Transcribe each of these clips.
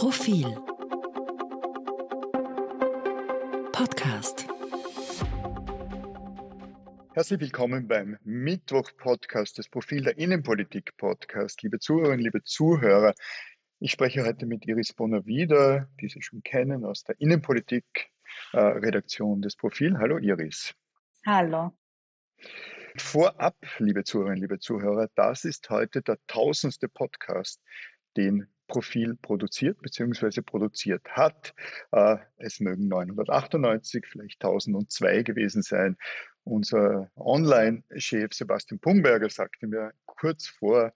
Profil Podcast Herzlich willkommen beim Mittwoch-Podcast des Profil der Innenpolitik-Podcast. Liebe Zuhörerinnen, liebe Zuhörer, ich spreche heute mit Iris Bonner wieder, die Sie schon kennen aus der Innenpolitik-Redaktion des Profil. Hallo Iris. Hallo. Vorab, liebe Zuhörerinnen, liebe Zuhörer, das ist heute der tausendste Podcast, den Profil produziert bzw. produziert hat. Äh, es mögen 998, vielleicht 1002 gewesen sein. Unser Online-Chef Sebastian Pumberger sagte mir kurz vor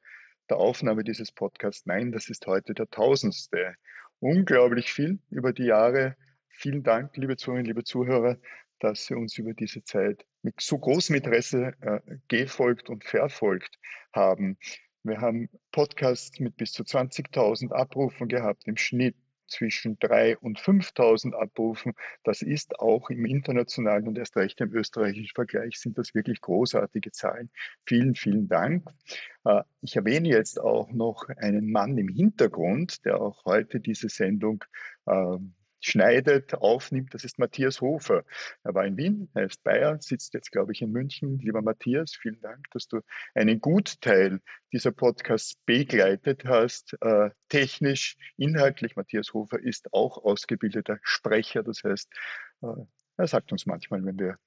der Aufnahme dieses Podcasts, nein, das ist heute der tausendste. Unglaublich viel über die Jahre. Vielen Dank, liebe Zuhörerinnen, liebe Zuhörer, dass Sie uns über diese Zeit mit so großem Interesse äh, gefolgt und verfolgt haben. Wir haben Podcasts mit bis zu 20.000 Abrufen gehabt, im Schnitt zwischen 3.000 und 5.000 Abrufen. Das ist auch im internationalen und erst recht im österreichischen Vergleich sind das wirklich großartige Zahlen. Vielen, vielen Dank. Äh, ich erwähne jetzt auch noch einen Mann im Hintergrund, der auch heute diese Sendung ähm, schneidet, aufnimmt, das ist Matthias Hofer. Er war in Wien, er ist Bayer, sitzt jetzt, glaube ich, in München. Lieber Matthias, vielen Dank, dass du einen Gutteil dieser Podcasts begleitet hast. Äh, technisch, inhaltlich, Matthias Hofer ist auch ausgebildeter Sprecher, das heißt, äh, er sagt uns manchmal, wenn wir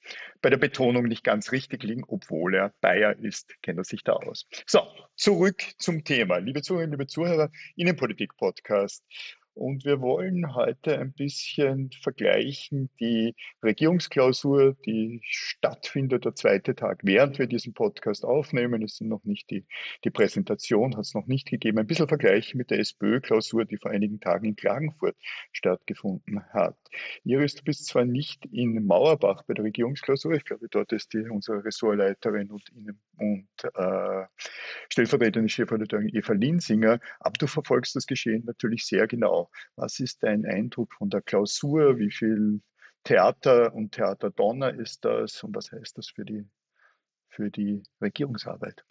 bei der Betonung nicht ganz richtig liegen, obwohl er Bayer ist, kennt er sich da aus. So, zurück zum Thema. Liebe Zuhörerinnen, liebe Zuhörer, Innenpolitik-Podcast. Und wir wollen heute ein bisschen vergleichen die Regierungsklausur, die stattfindet, der zweite Tag, während wir diesen Podcast aufnehmen. Es sind noch nicht die, die Präsentation hat es noch nicht gegeben. Ein bisschen vergleichen mit der SPÖ-Klausur, die vor einigen Tagen in Klagenfurt stattgefunden hat. Iris, du bist zwar nicht in Mauerbach bei der Regierungsklausur, ich glaube, dort ist die unsere Ressortleiterin und, und äh, stellvertretende Chefredakteurin Eva Linsinger, aber du verfolgst das Geschehen natürlich sehr genau. Was ist dein Eindruck von der Klausur? Wie viel Theater und Theaterdonner ist das und was heißt das für die, für die Regierungsarbeit?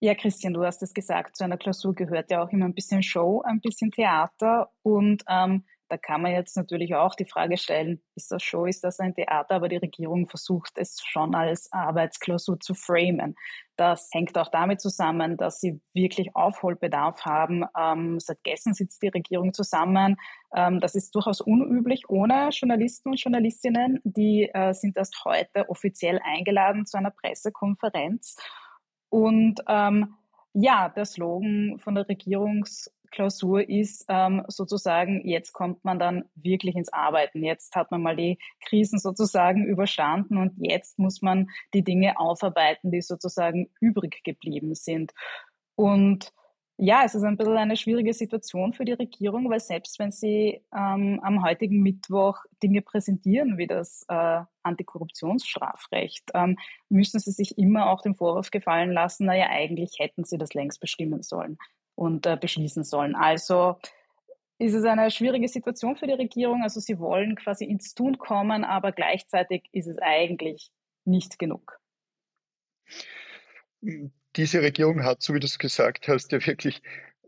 Ja, Christian, du hast es gesagt, zu einer Klausur gehört ja auch immer ein bisschen Show, ein bisschen Theater und ähm, da kann man jetzt natürlich auch die Frage stellen, ist das Show, ist das ein Theater? Aber die Regierung versucht es schon als Arbeitsklausur zu framen. Das hängt auch damit zusammen, dass sie wirklich Aufholbedarf haben. Ähm, seit gestern sitzt die Regierung zusammen. Ähm, das ist durchaus unüblich ohne Journalisten und Journalistinnen. Die äh, sind erst heute offiziell eingeladen zu einer Pressekonferenz. Und ähm, ja, der Slogan von der Regierungs Klausur ist ähm, sozusagen, jetzt kommt man dann wirklich ins Arbeiten. Jetzt hat man mal die Krisen sozusagen überstanden und jetzt muss man die Dinge aufarbeiten, die sozusagen übrig geblieben sind. Und ja, es ist ein bisschen eine schwierige Situation für die Regierung, weil selbst wenn sie ähm, am heutigen Mittwoch Dinge präsentieren wie das äh, Antikorruptionsstrafrecht, ähm, müssen sie sich immer auch den Vorwurf gefallen lassen, naja, eigentlich hätten sie das längst bestimmen sollen und äh, beschließen sollen. Also ist es eine schwierige Situation für die Regierung. Also sie wollen quasi ins Tun kommen, aber gleichzeitig ist es eigentlich nicht genug. Diese Regierung hat, so wie du es gesagt hast, ja wirklich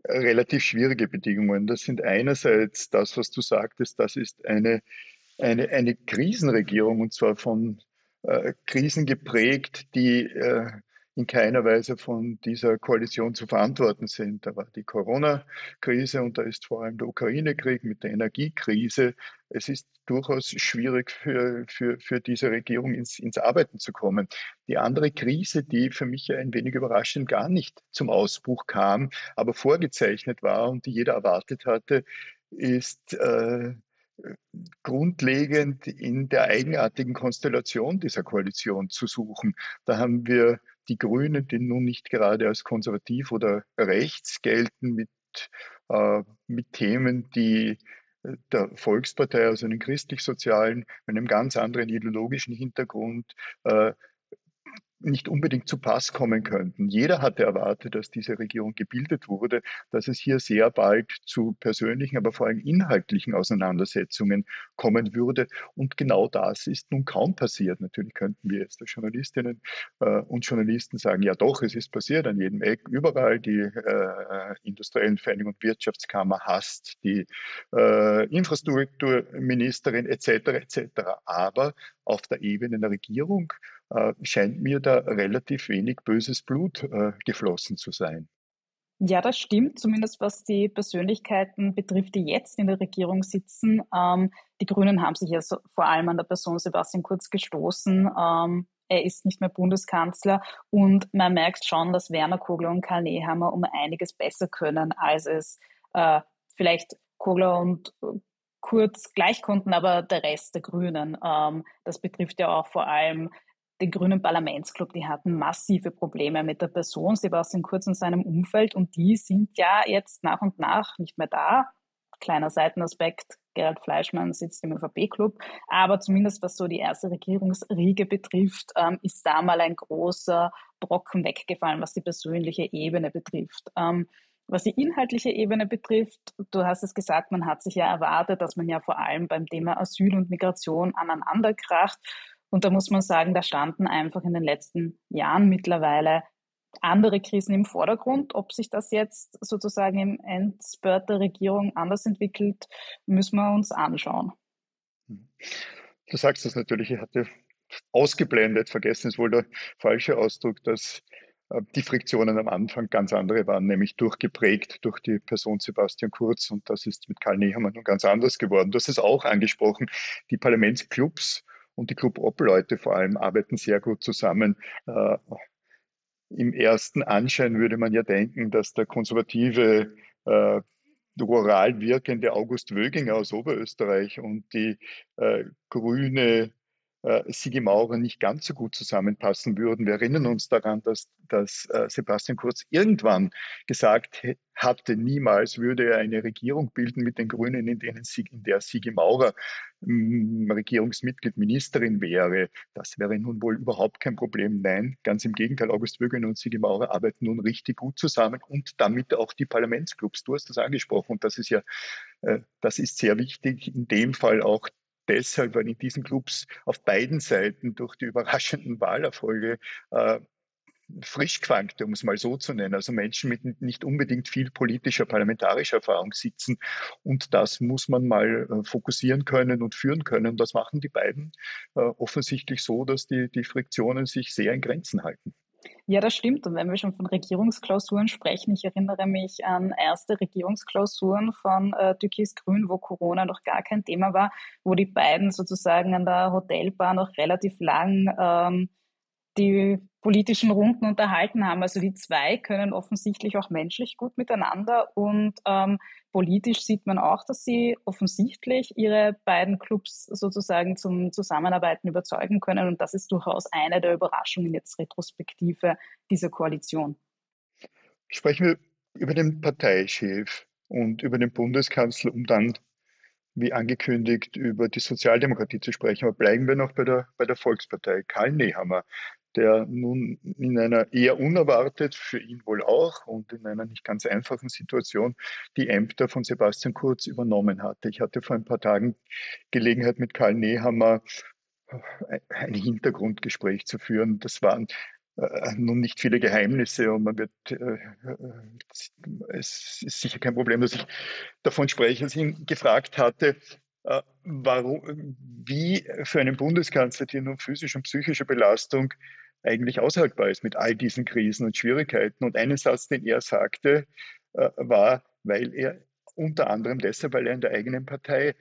relativ schwierige Bedingungen. Das sind einerseits das, was du sagtest, das ist eine, eine, eine Krisenregierung und zwar von äh, Krisen geprägt, die äh, in keiner Weise von dieser Koalition zu verantworten sind. Da war die Corona-Krise und da ist vor allem der Ukraine-Krieg mit der Energiekrise. Es ist durchaus schwierig für, für, für diese Regierung ins, ins Arbeiten zu kommen. Die andere Krise, die für mich ein wenig überraschend gar nicht zum Ausbruch kam, aber vorgezeichnet war und die jeder erwartet hatte, ist äh, grundlegend in der eigenartigen Konstellation dieser Koalition zu suchen. Da haben wir die Grünen, die nun nicht gerade als konservativ oder rechts gelten, mit, äh, mit Themen, die äh, der Volkspartei, also den christlich-sozialen, mit einem ganz anderen ideologischen Hintergrund, äh, nicht unbedingt zu Pass kommen könnten. Jeder hatte erwartet, dass diese Regierung gebildet wurde, dass es hier sehr bald zu persönlichen, aber vor allem inhaltlichen Auseinandersetzungen kommen würde. Und genau das ist nun kaum passiert. Natürlich könnten wir jetzt als Journalistinnen äh, und Journalisten sagen, ja doch, es ist passiert an jedem Eck, überall. Die äh, industriellen Vereinigung und Wirtschaftskammer hasst die äh, Infrastrukturministerin etc. etc. Aber auf der Ebene der Regierung äh, scheint mir da relativ wenig böses Blut äh, geflossen zu sein. Ja, das stimmt, zumindest was die Persönlichkeiten betrifft, die jetzt in der Regierung sitzen. Ähm, die Grünen haben sich ja so, vor allem an der Person Sebastian Kurz gestoßen. Ähm, er ist nicht mehr Bundeskanzler und man merkt schon, dass Werner Kogler und Karl Nehammer um einiges besser können, als es äh, vielleicht Kogler und Kurz gleich konnten, aber der Rest der Grünen. Ähm, das betrifft ja auch vor allem den Grünen Parlamentsclub, die hatten massive Probleme mit der Person Sebastian Kurz und seinem Umfeld und die sind ja jetzt nach und nach nicht mehr da. Kleiner Seitenaspekt, Gerald Fleischmann sitzt im ÖVP-Club, aber zumindest was so die erste Regierungsriege betrifft, ähm, ist da mal ein großer Brocken weggefallen, was die persönliche Ebene betrifft. Ähm, was die inhaltliche Ebene betrifft, du hast es gesagt, man hat sich ja erwartet, dass man ja vor allem beim Thema Asyl und Migration aneinanderkracht. Und da muss man sagen, da standen einfach in den letzten Jahren mittlerweile andere Krisen im Vordergrund. Ob sich das jetzt sozusagen im Endspurt der Regierung anders entwickelt, müssen wir uns anschauen. Du sagst das natürlich, ich hatte ausgeblendet, vergessen ist wohl der falsche Ausdruck, dass äh, die Friktionen am Anfang ganz andere waren, nämlich durchgeprägt durch die Person Sebastian Kurz und das ist mit Karl Nehammer nun ganz anders geworden. Du hast es auch angesprochen, die Parlamentsclubs und die Club-Op-Leute vor allem arbeiten sehr gut zusammen. Äh, Im ersten Anschein würde man ja denken, dass der konservative äh, rural wirkende August Wöginger aus Oberösterreich und die äh, grüne äh, Sigi Maurer nicht ganz so gut zusammenpassen würden. Wir erinnern uns daran, dass, dass äh, Sebastian Kurz irgendwann gesagt hatte, niemals würde er eine Regierung bilden mit den Grünen, in, denen sie, in der Sigi Maurer mm, Regierungsmitglied, Ministerin wäre. Das wäre nun wohl überhaupt kein Problem. Nein, ganz im Gegenteil, August Wögen und Sigi Maurer arbeiten nun richtig gut zusammen und damit auch die Parlamentsclubs. Du hast das angesprochen und das ist ja, äh, das ist sehr wichtig, in dem Fall auch deshalb, weil in diesen Clubs auf beiden Seiten durch die überraschenden Wahlerfolge äh, frisch quankte, um es mal so zu nennen, also Menschen mit nicht unbedingt viel politischer, parlamentarischer Erfahrung sitzen. Und das muss man mal äh, fokussieren können und führen können. Das machen die beiden äh, offensichtlich so, dass die, die Friktionen sich sehr in Grenzen halten. Ja, das stimmt. Und wenn wir schon von Regierungsklausuren sprechen, ich erinnere mich an erste Regierungsklausuren von äh, Türkis Grün, wo Corona noch gar kein Thema war, wo die beiden sozusagen an der Hotelbar noch relativ lang ähm, die politischen Runden unterhalten haben. Also die zwei können offensichtlich auch menschlich gut miteinander und ähm, politisch sieht man auch, dass sie offensichtlich ihre beiden Clubs sozusagen zum Zusammenarbeiten überzeugen können und das ist durchaus eine der Überraschungen jetzt retrospektive dieser Koalition. Sprechen wir über den Parteichef und über den Bundeskanzler, um dann wie angekündigt, über die Sozialdemokratie zu sprechen. Aber bleiben wir noch bei der, bei der Volkspartei. Karl Nehammer der nun in einer eher unerwartet, für ihn wohl auch und in einer nicht ganz einfachen Situation die Ämter von Sebastian Kurz übernommen hatte. Ich hatte vor ein paar Tagen Gelegenheit mit Karl Nehammer äh, ein Hintergrundgespräch zu führen. Das waren äh, nun nicht viele Geheimnisse und man wird, äh, äh, es ist sicher kein Problem, dass ich davon spreche, als ich ihn gefragt hatte, warum, wie für einen Bundeskanzler die nun physische und psychische Belastung eigentlich aushaltbar ist mit all diesen Krisen und Schwierigkeiten. Und einen Satz, den er sagte, äh, war, weil er unter anderem deshalb, weil er in der eigenen Partei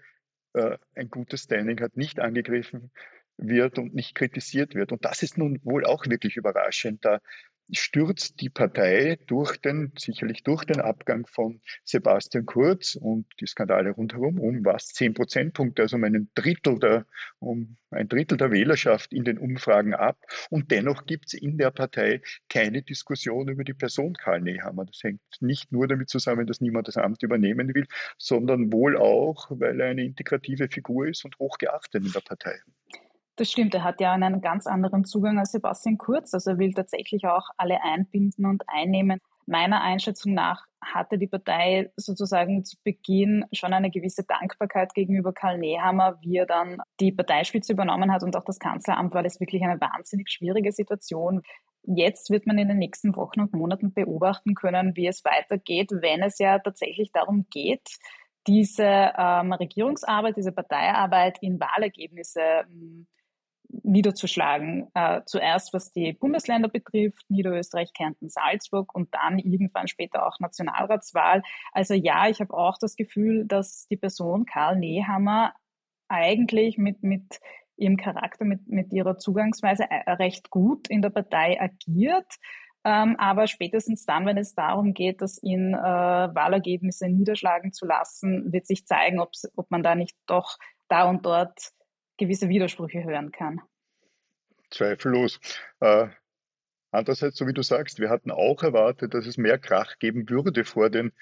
äh, ein gutes Standing hat, nicht angegriffen wird und nicht kritisiert wird. Und das ist nun wohl auch wirklich überraschend. Da stürzt die Partei durch den, sicherlich durch den Abgang von Sebastian Kurz und die Skandale rundherum um was zehn Prozentpunkte, also um ein Drittel der, um ein Drittel der Wählerschaft in den Umfragen ab. Und dennoch gibt es in der Partei keine Diskussion über die Person Karl Nehammer. Das hängt nicht nur damit zusammen, dass niemand das Amt übernehmen will, sondern wohl auch, weil er eine integrative Figur ist und hochgeachtet in der Partei. Das stimmt, er hat ja einen ganz anderen Zugang als Sebastian Kurz. Also er will tatsächlich auch alle einbinden und einnehmen. Meiner Einschätzung nach hatte die Partei sozusagen zu Beginn schon eine gewisse Dankbarkeit gegenüber Karl Nehammer, wie er dann die Parteispitze übernommen hat und auch das Kanzleramt, war das wirklich eine wahnsinnig schwierige Situation. Jetzt wird man in den nächsten Wochen und Monaten beobachten können, wie es weitergeht, wenn es ja tatsächlich darum geht, diese ähm, Regierungsarbeit, diese Parteiarbeit in Wahlergebnisse ähm, niederzuschlagen. Äh, zuerst was die Bundesländer betrifft, Niederösterreich, Kärnten, Salzburg und dann irgendwann später auch Nationalratswahl. Also ja, ich habe auch das Gefühl, dass die Person Karl Nehammer eigentlich mit, mit ihrem Charakter, mit, mit ihrer Zugangsweise äh, recht gut in der Partei agiert. Ähm, aber spätestens dann, wenn es darum geht, das in äh, Wahlergebnisse niederschlagen zu lassen, wird sich zeigen, ob man da nicht doch da und dort gewisse Widersprüche hören kann. Zweifellos. Äh, andererseits, so wie du sagst, wir hatten auch erwartet, dass es mehr Krach geben würde vor den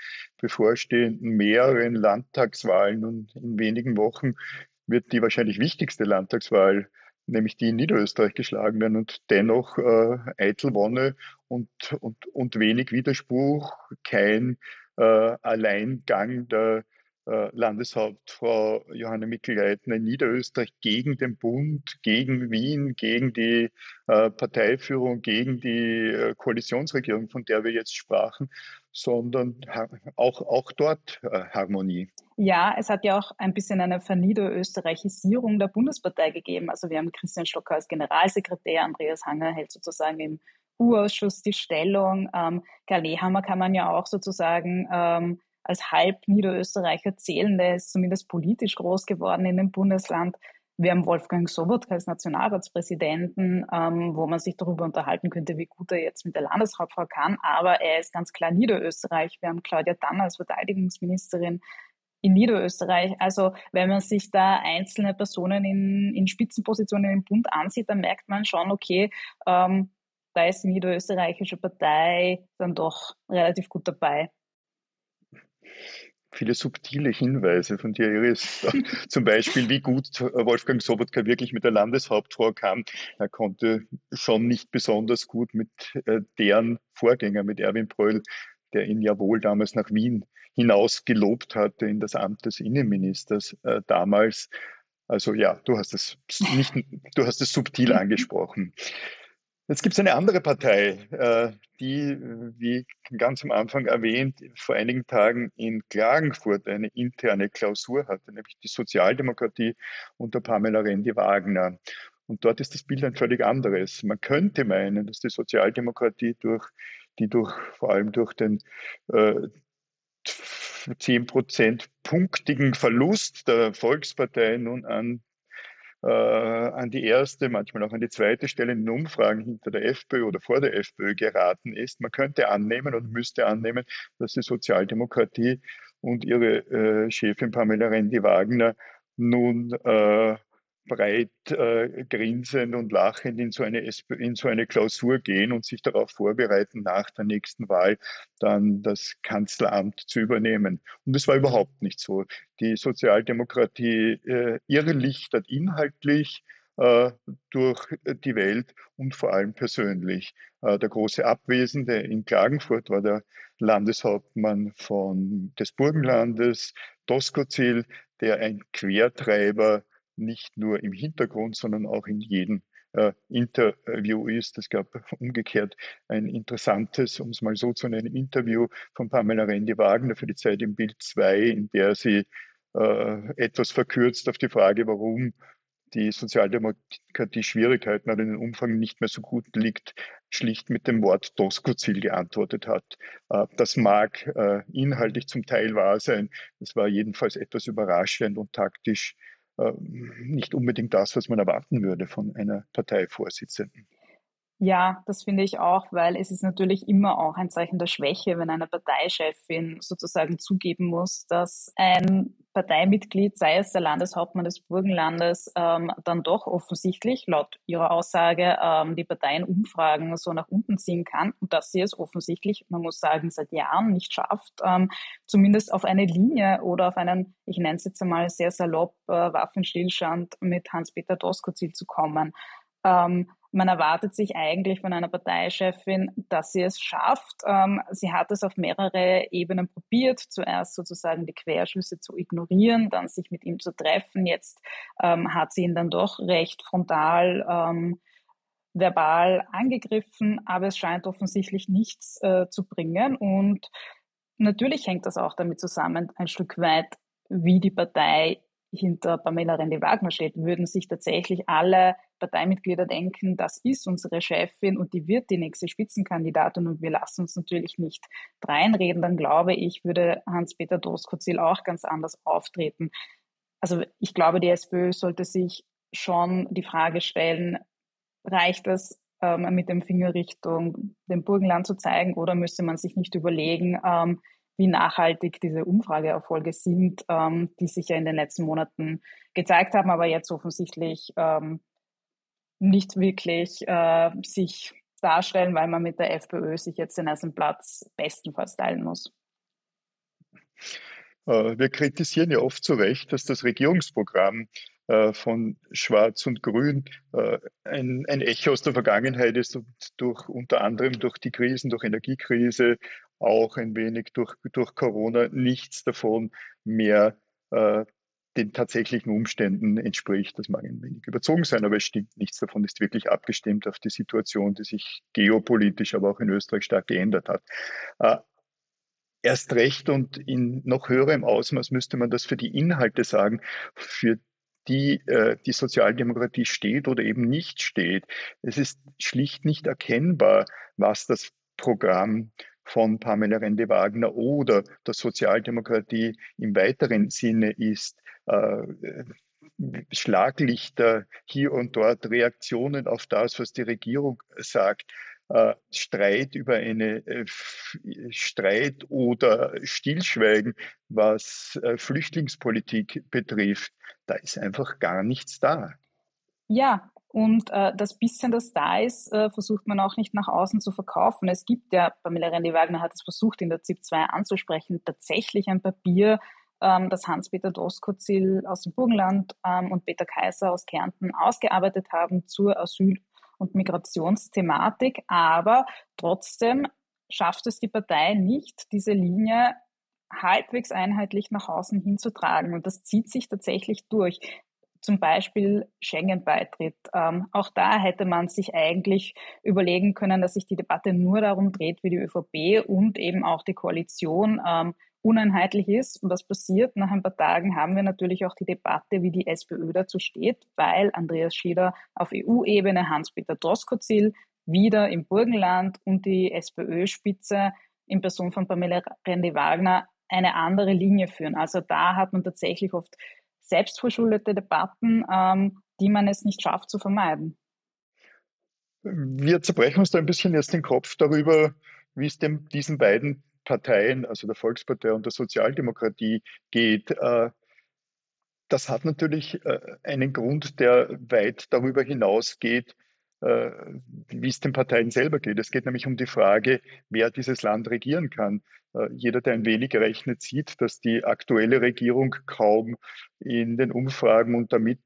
bevorstehenden mehreren Landtagswahlen. Und in wenigen Wochen wird die wahrscheinlich wichtigste Landtagswahl, nämlich die in Niederösterreich, geschlagen werden. Und dennoch äh, eitel und, und, und wenig Widerspruch, kein äh, Alleingang der Landeshauptfrau Johanna Mikl-Leitner in Niederösterreich gegen den Bund, gegen Wien, gegen die äh, Parteiführung, gegen die äh, Koalitionsregierung, von der wir jetzt sprachen, sondern auch, auch dort Harmonie. Ja, es hat ja auch ein bisschen eine Verniederösterreichisierung der Bundespartei gegeben. Also wir haben Christian Stocker als Generalsekretär, Andreas Hanger hält sozusagen im U-Ausschuss die Stellung. Ähm, Karl Nehammer kann man ja auch sozusagen ähm, als halb Niederösterreicher zählen. Der ist zumindest politisch groß geworden in dem Bundesland. Wir haben Wolfgang Sobotka als Nationalratspräsidenten, ähm, wo man sich darüber unterhalten könnte, wie gut er jetzt mit der Landeshauptfrau kann. Aber er ist ganz klar Niederösterreich. Wir haben Claudia Dann als Verteidigungsministerin in Niederösterreich. Also wenn man sich da einzelne Personen in, in Spitzenpositionen im Bund ansieht, dann merkt man schon, okay, ähm, da ist die niederösterreichische Partei dann doch relativ gut dabei viele subtile Hinweise von dir, Iris. Zum Beispiel, wie gut Wolfgang Sobotka wirklich mit der Landeshauptfrau kam. Er konnte schon nicht besonders gut mit äh, deren Vorgänger, mit Erwin Pröll, der ihn ja wohl damals nach Wien hinaus gelobt hatte in das Amt des Innenministers äh, damals. Also ja, du hast es nicht, du hast es subtil angesprochen. Jetzt gibt es eine andere Partei, äh, die, wie ganz am Anfang erwähnt, vor einigen Tagen in Klagenfurt eine interne Klausur hatte, nämlich die Sozialdemokratie unter Pamela Rendi-Wagner. Und dort ist das Bild ein völlig anderes. Man könnte meinen, dass die Sozialdemokratie durch, die durch, vor allem durch den äh, 10 Prozent punktigen Verlust der Volkspartei nun an äh, an die erste, manchmal auch an die zweite Stelle in Umfragen hinter der FPÖ oder vor der FPÖ geraten ist. Man könnte annehmen und müsste annehmen, dass die Sozialdemokratie und ihre äh, Chefin Pamela Rendi-Wagner nun äh, breit äh, grinsend und lachend in so, eine in so eine Klausur gehen und sich darauf vorbereiten, nach der nächsten Wahl dann das Kanzleramt zu übernehmen. Und das war überhaupt nicht so. Die Sozialdemokratie äh, irrlichtert inhaltlich äh, durch die Welt und vor allem persönlich. Äh, der große Abwesende in Klagenfurt war der Landeshauptmann von, des Burgenlandes, Doskozil, der ein Quertreiber nicht nur im Hintergrund, sondern auch in jedem äh, Interview ist. Es gab umgekehrt ein interessantes, um es mal so zu nennen, Interview von Pamela Rendi-Wagner für die Zeit im Bild 2, in der sie äh, etwas verkürzt auf die Frage, warum die Sozialdemokratie Schwierigkeiten in den Umfang nicht mehr so gut liegt, schlicht mit dem Wort Doskozil geantwortet hat. Äh, das mag äh, inhaltlich zum Teil wahr sein. Es war jedenfalls etwas überraschend und taktisch nicht unbedingt das, was man erwarten würde von einer Parteivorsitzenden. Ja, das finde ich auch, weil es ist natürlich immer auch ein Zeichen der Schwäche, wenn eine Parteichefin sozusagen zugeben muss, dass ein Parteimitglied, sei es der Landeshauptmann des Burgenlandes, ähm, dann doch offensichtlich laut ihrer Aussage ähm, die Parteienumfragen so nach unten ziehen kann und dass sie es offensichtlich, man muss sagen, seit Jahren nicht schafft, ähm, zumindest auf eine Linie oder auf einen, ich nenne es jetzt einmal sehr salopp, äh, Waffenstillstand mit Hans-Peter Doskozil zu kommen. Ähm, man erwartet sich eigentlich von einer Parteichefin, dass sie es schafft. Ähm, sie hat es auf mehrere Ebenen probiert. Zuerst sozusagen die Querschüsse zu ignorieren, dann sich mit ihm zu treffen. Jetzt ähm, hat sie ihn dann doch recht frontal ähm, verbal angegriffen, aber es scheint offensichtlich nichts äh, zu bringen. Und natürlich hängt das auch damit zusammen, ein Stück weit, wie die Partei hinter Pamela Rendi-Wagner steht, würden sich tatsächlich alle Parteimitglieder denken, das ist unsere Chefin und die wird die nächste Spitzenkandidatin und wir lassen uns natürlich nicht reinreden, dann glaube ich, würde Hans-Peter Doskozil auch ganz anders auftreten. Also ich glaube, die SPÖ sollte sich schon die Frage stellen, reicht es, ähm, mit dem Finger Richtung dem Burgenland zu zeigen oder müsste man sich nicht überlegen, ähm, wie nachhaltig diese Umfrageerfolge sind, ähm, die sich ja in den letzten Monaten gezeigt haben, aber jetzt offensichtlich ähm, nicht wirklich äh, sich darstellen, weil man mit der FPÖ sich jetzt den ersten Platz bestenfalls teilen muss. Äh, wir kritisieren ja oft zu Recht, dass das Regierungsprogramm äh, von Schwarz und Grün äh, ein, ein Echo aus der Vergangenheit ist und durch unter anderem durch die Krisen, durch Energiekrise, auch ein wenig durch, durch Corona nichts davon mehr den tatsächlichen Umständen entspricht. Das mag ein wenig überzogen sein, aber es stimmt, nichts davon ist wirklich abgestimmt auf die Situation, die sich geopolitisch, aber auch in Österreich stark geändert hat. Äh, erst recht und in noch höherem Ausmaß müsste man das für die Inhalte sagen, für die äh, die Sozialdemokratie steht oder eben nicht steht. Es ist schlicht nicht erkennbar, was das Programm von Pamela Rende-Wagner oder der Sozialdemokratie im weiteren Sinne ist. Äh, Schlaglichter hier und dort, Reaktionen auf das, was die Regierung sagt, äh, Streit über eine äh, Streit oder Stillschweigen, was Flüchtlingspolitik betrifft, da ist einfach gar nichts da. Ja, und äh, das bisschen, das da ist, äh, versucht man auch nicht nach außen zu verkaufen. Es gibt ja, Pamela Rendi-Wagner hat es versucht, in der ZIP 2 anzusprechen, tatsächlich ein Papier, ähm, das Hans-Peter Doskozil aus dem Burgenland ähm, und Peter Kaiser aus Kärnten ausgearbeitet haben zur Asyl- und Migrationsthematik. Aber trotzdem schafft es die Partei nicht, diese Linie halbwegs einheitlich nach außen hinzutragen. Und das zieht sich tatsächlich durch zum Beispiel Schengen-Beitritt. Ähm, auch da hätte man sich eigentlich überlegen können, dass sich die Debatte nur darum dreht, wie die ÖVP und eben auch die Koalition ähm, uneinheitlich ist. Und was passiert? Nach ein paar Tagen haben wir natürlich auch die Debatte, wie die SPÖ dazu steht, weil Andreas Schieder auf EU-Ebene, Hans-Peter Doskozil wieder im Burgenland und die SPÖ-Spitze in Person von Pamela Rendi-Wagner eine andere Linie führen. Also da hat man tatsächlich oft selbstverschuldete Debatten, ähm, die man es nicht schafft zu vermeiden. Wir zerbrechen uns da ein bisschen jetzt den Kopf darüber, wie es dem, diesen beiden Parteien, also der Volkspartei und der Sozialdemokratie, geht. Äh, das hat natürlich äh, einen Grund, der weit darüber hinausgeht, wie es den Parteien selber geht. Es geht nämlich um die Frage, wer dieses Land regieren kann. Äh, jeder, der ein wenig rechnet, sieht, dass die aktuelle Regierung kaum in den Umfragen und damit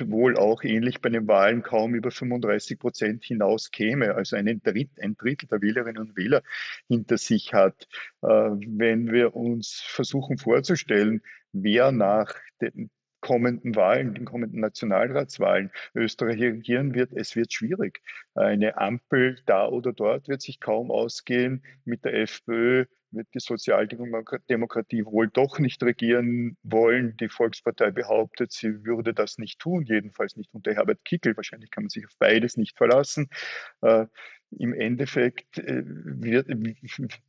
wohl auch ähnlich bei den Wahlen kaum über 35 Prozent hinaus käme, also ein Drittel, ein Drittel der Wählerinnen und Wähler hinter sich hat. Äh, wenn wir uns versuchen vorzustellen, wer nach den kommenden Wahlen, den kommenden Nationalratswahlen Österreich regieren wird, es wird schwierig. Eine Ampel da oder dort wird sich kaum ausgehen. Mit der FPÖ wird die Sozialdemokratie wohl doch nicht regieren wollen. Die Volkspartei behauptet, sie würde das nicht tun, jedenfalls nicht unter Herbert Kickel. Wahrscheinlich kann man sich auf beides nicht verlassen. Äh, Im Endeffekt äh, wird,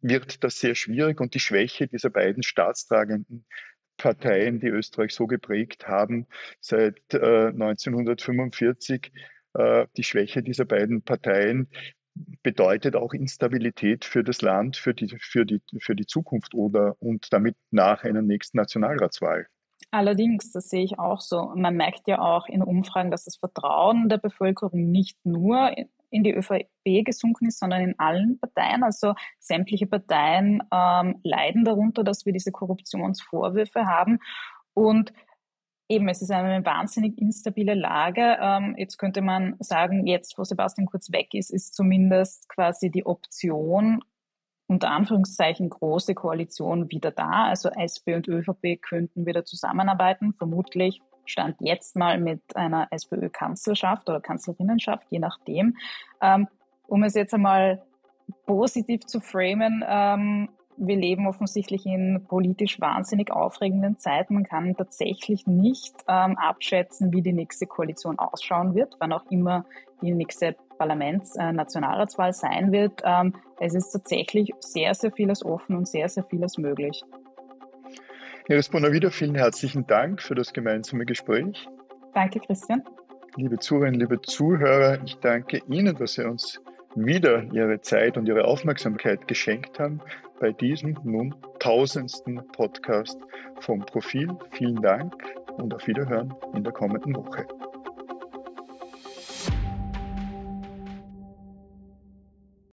wird das sehr schwierig und die Schwäche dieser beiden staatstragenden Parteien, die Österreich so geprägt haben, seit äh, 1945. Äh, die Schwäche dieser beiden Parteien bedeutet auch Instabilität für das Land, für die, für die, für die Zukunft oder und damit nach einer nächsten Nationalratswahl. Allerdings, das sehe ich auch so. Man merkt ja auch in Umfragen, dass das Vertrauen der Bevölkerung nicht nur in die ÖVP gesunken ist, sondern in allen Parteien. Also sämtliche Parteien ähm, leiden darunter, dass wir diese Korruptionsvorwürfe haben. Und eben, es ist eine wahnsinnig instabile Lage. Ähm, jetzt könnte man sagen, jetzt, wo Sebastian Kurz weg ist, ist zumindest quasi die Option, unter Anführungszeichen große Koalition wieder da. Also SP und ÖVP könnten wieder zusammenarbeiten, vermutlich stand jetzt mal mit einer SPÖ-Kanzlerschaft oder Kanzlerinnenschaft, je nachdem. Ähm, um es jetzt einmal positiv zu framen, ähm, wir leben offensichtlich in politisch wahnsinnig aufregenden Zeiten. Man kann tatsächlich nicht ähm, abschätzen, wie die nächste Koalition ausschauen wird, wann auch immer die nächste Parlaments-Nationalratswahl äh, sein wird. Ähm, es ist tatsächlich sehr, sehr vieles offen und sehr, sehr vieles möglich. Iris Bonavida, vielen herzlichen Dank für das gemeinsame Gespräch. Danke, Christian. Liebe Zuhörerinnen, liebe Zuhörer, ich danke Ihnen, dass Sie uns wieder Ihre Zeit und Ihre Aufmerksamkeit geschenkt haben bei diesem nun tausendsten Podcast vom Profil. Vielen Dank und auf Wiederhören in der kommenden Woche.